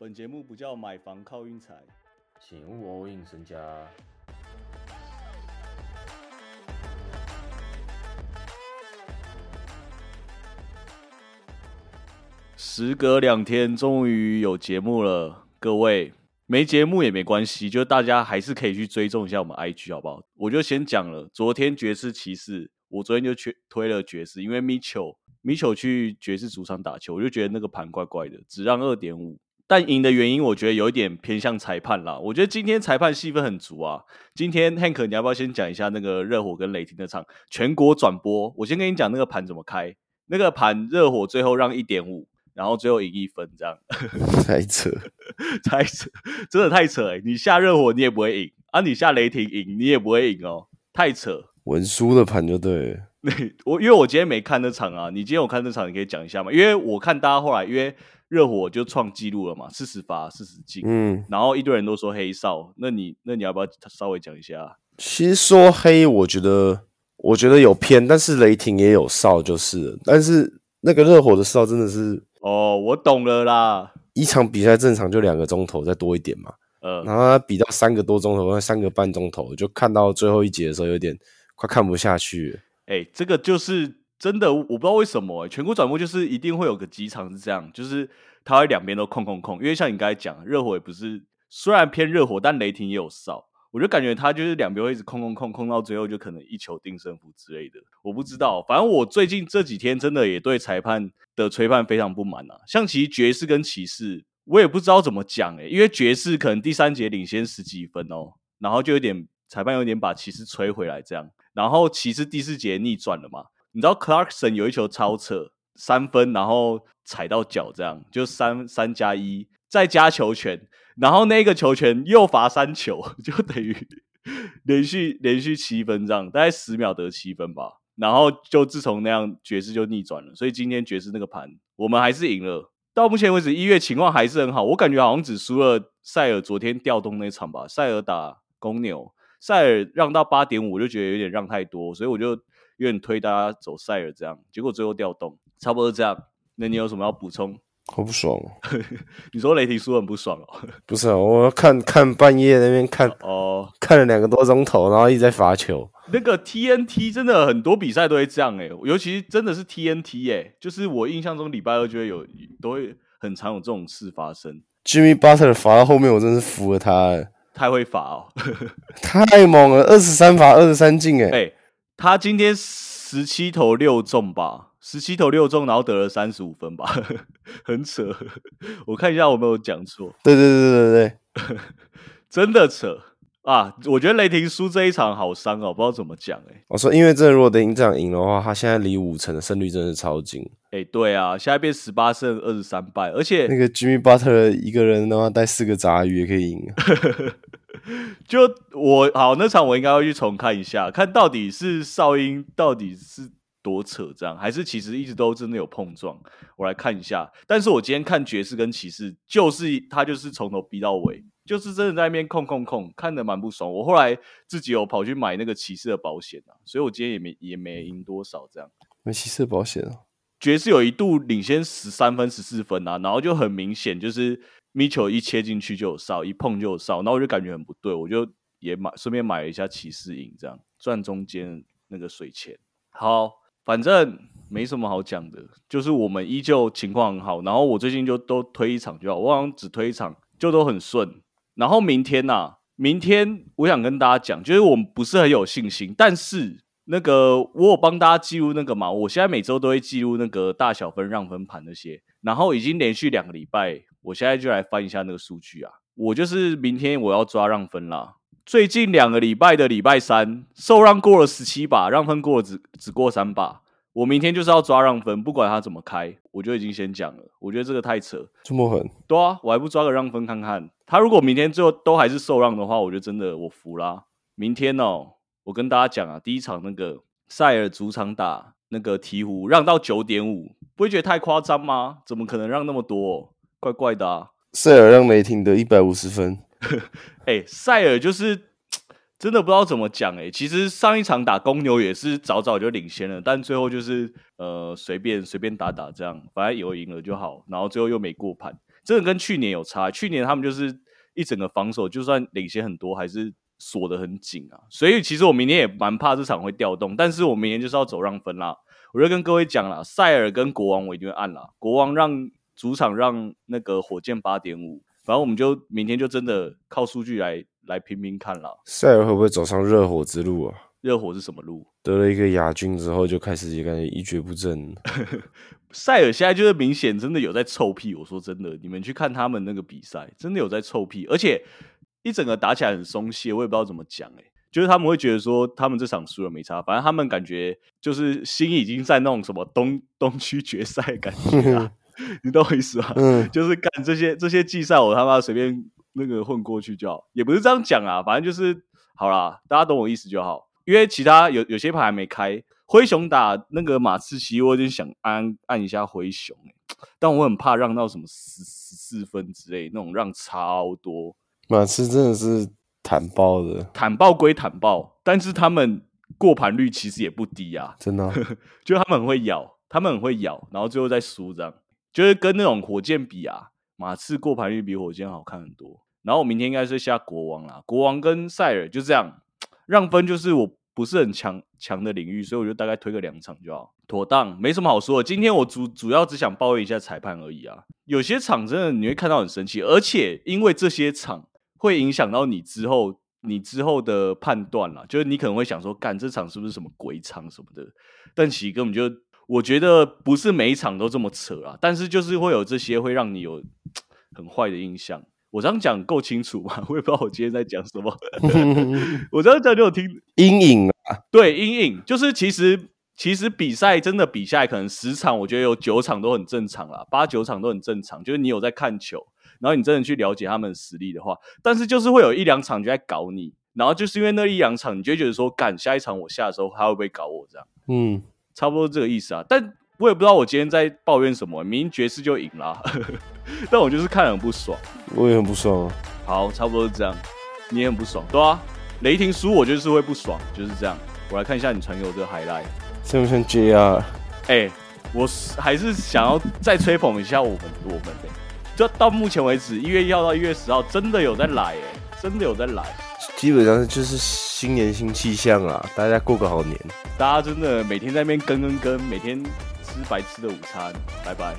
本节目不叫买房靠运财，请勿 all in 身家。时隔两天，终于有节目了。各位没节目也没关系，就大家还是可以去追踪一下我们 IG 好不好？我就先讲了，昨天爵士骑士，我昨天就去推了爵士，因为 Mitchell Mitchell 去爵士主场打球，我就觉得那个盘怪怪的，只让二点五。但赢的原因，我觉得有一点偏向裁判啦。我觉得今天裁判戏份很足啊。今天 Hank，你要不要先讲一下那个热火跟雷霆的场全国转播？我先跟你讲那个盘怎么开。那个盘热火最后让一点五，然后最后赢一分，这样 太扯，太扯，真的太扯哎！你下热火你也不会赢啊，你下雷霆赢你也不会赢哦，太扯。文书的盘就对。我因为我今天没看那场啊，你今天有看那场，你可以讲一下吗？因为我看大家后来因为。热火就创纪录了嘛，四十发四十进，嗯，然后一堆人都说黑哨，那你那你要不要稍微讲一下？其实说黑，我觉得我觉得有偏，但是雷霆也有哨，就是，但是那个热火的哨真的是，哦，我懂了啦，一场比赛正常就两个钟头，再多一点嘛，呃，然后他比到三个多钟头，三个半钟头，就看到最后一节的时候有点快看不下去，哎，这个就是。真的，我不知道为什么全国转播就是一定会有个几场是这样，就是他会两边都控控控。因为像你刚才讲，热火也不是虽然偏热火，但雷霆也有哨，我就感觉他就是两边会一直控控控控到最后就可能一球定胜负之类的。我不知道，反正我最近这几天真的也对裁判的吹判非常不满啊。像其实爵士跟骑士，我也不知道怎么讲诶，因为爵士可能第三节领先十几分哦，然后就有点裁判有点把骑士吹回来这样，然后骑士第四节逆转了嘛。你知道 Clarkson 有一球超扯三分，然后踩到脚，这样就三三加一，再加球权，然后那个球权又罚三球，就等于 连续连续七分这样，大概十秒得七分吧。然后就自从那样，爵士就逆转了。所以今天爵士那个盘，我们还是赢了。到目前为止，一月情况还是很好。我感觉好像只输了塞尔昨天调动那场吧，塞尔打公牛，塞尔让到八点五，我就觉得有点让太多，所以我就。有点推大家走塞尔这样，结果最后调动，差不多这样。那你有什么要补充？好不爽！哦 你说雷霆输很不爽哦？不是啊，我看看半夜那边看哦，看了两个多钟头，然后一直在罚球。那个 TNT 真的很多比赛都会这样哎，尤其真的是 TNT 哎，就是我印象中礼拜二就会有，都会很常有这种事发生。Jimmy Butler 罚到后面，我真是服了他，太会罚哦，太猛了，二十三罚二十三进哎。他今天十七投六中吧，十七投六中，然后得了三十五分吧，很扯。我看一下我没有讲错。对对对对对对，真的扯啊！我觉得雷霆输这一场好伤哦，不知道怎么讲哎。我说，因为这如果雷霆这样赢的话，他现在离五成的胜率真的是超近。哎，对啊，现在变十八胜二十三败，而且那个 Jimmy Butler 一个人的话带四个杂鱼也可以赢。就我好那场，我应该会去重看一下，看到底是哨音到底是多扯，这样还是其实一直都真的有碰撞。我来看一下，但是我今天看爵士跟骑士，就是他就是从头逼到尾，就是真的在那边控控控，看得蛮不爽。我后来自己有跑去买那个骑士的保险啊，所以我今天也没也没赢多少这样。买骑士保险啊？爵士有一度领先十三分、十四分啊，然后就很明显就是。米球一切进去就有哨，一碰就有哨，那我就感觉很不对，我就也买，顺便买了一下骑士赢，这样赚中间那个水钱。好，反正没什么好讲的，就是我们依旧情况很好。然后我最近就都推一场就好，我好像只推一场就都很顺。然后明天呐，明天我想跟大家讲，就是我们不是很有信心，但是那个我有帮大家记录那个嘛，我现在每周都会记录那个大小分让分盘那些，然后已经连续两个礼拜。我现在就来翻一下那个数据啊！我就是明天我要抓让分啦。最近两个礼拜的礼拜三受让过了十七把，让分过了只只过三把。我明天就是要抓让分，不管他怎么开，我就已经先讲了。我觉得这个太扯，这么狠？对啊，我还不抓个让分看看。他如果明天最后都还是受让的话，我就真的我服啦。明天哦，我跟大家讲啊，第一场那个塞尔主场打那个鹈鹕，让到九点五，不会觉得太夸张吗？怎么可能让那么多？怪怪的啊！塞尔让雷霆得一百五十分，哎，塞尔就是 真的不知道怎么讲哎。其实上一场打公牛也是早早就领先了，但最后就是呃随便随便打打这样，反正有赢了就好。然后最后又没过盘。真的跟去年有差。去年他们就是一整个防守，就算领先很多，还是锁得很紧啊。所以其实我明年也蛮怕这场会调动，但是我明年就是要走让分啦。我就跟各位讲了，塞尔跟国王我一定会按了，国王让主场让那个火箭八点五，反正我们就明天就真的靠数据来来拼拼看了。塞尔会不会走上热火之路啊？热火是什么路？得了一个亚军之后，就开始也感觉一蹶不振。塞尔现在就是明显真的有在臭屁。我说真的，你们去看他们那个比赛，真的有在臭屁，而且一整个打起来很松懈。我也不知道怎么讲，哎，就是他们会觉得说他们这场输了没差，反正他们感觉就是心已经在那种什么东东区决赛感觉，你懂我意思吗？嗯，就是干这些这些季赛，我他妈随便那个混过去就好，也不是这样讲啊，反正就是好啦，大家懂我意思就好。因为其他有有些牌还没开，灰熊打那个马刺，其实我有点想按按一下灰熊但我很怕让到什么十十四分之类那种让超多。马刺真的是坦爆的，坦爆归坦爆，但是他们过盘率其实也不低啊，真的，就他们很会咬，他们很会咬，然后最后再输这样，就是跟那种火箭比啊，马刺过盘率比火箭好看很多。然后我明天应该是下国王啦，国王跟塞尔就这样让分，就是我。不是很强强的领域，所以我就大概推个两场就好，妥当，没什么好说的。今天我主主要只想抱怨一下裁判而已啊。有些场真的你会看到很生气，而且因为这些场会影响到你之后你之后的判断啦，就是你可能会想说，干这场是不是什么鬼场什么的？但其实根本就我觉得不是每一场都这么扯啊，但是就是会有这些会让你有很坏的印象。我这样讲够清楚吗？我也不知道我今天在讲什么。我这样讲你有听 阴影啊？对，阴影就是其实其实比赛真的比赛可能十场，我觉得有九场都很正常啦，八九场都很正常。就是你有在看球，然后你真的去了解他们的实力的话，但是就是会有一两场就在搞你，然后就是因为那一两场，你就觉得说，干下一场我下的时候他会不会搞我这样？嗯，差不多这个意思啊。但我也不知道我今天在抱怨什么，明明爵士就赢了，但我就是看了很不爽。我也很不爽啊。好，差不多是这样。你也很不爽，对啊。雷霆输，我就是会不爽，就是这样。我来看一下你传给我这个 highlight，像不像 JR？哎，我还是想要再吹捧一下我们我们的。就到目前为止，一月一号到一月十号，真的有在来，哎，真的有在来。基本上就是新年新气象啊，大家过个好年。大家真的每天在那边跟跟跟，每天。吃白吃的午餐，拜拜。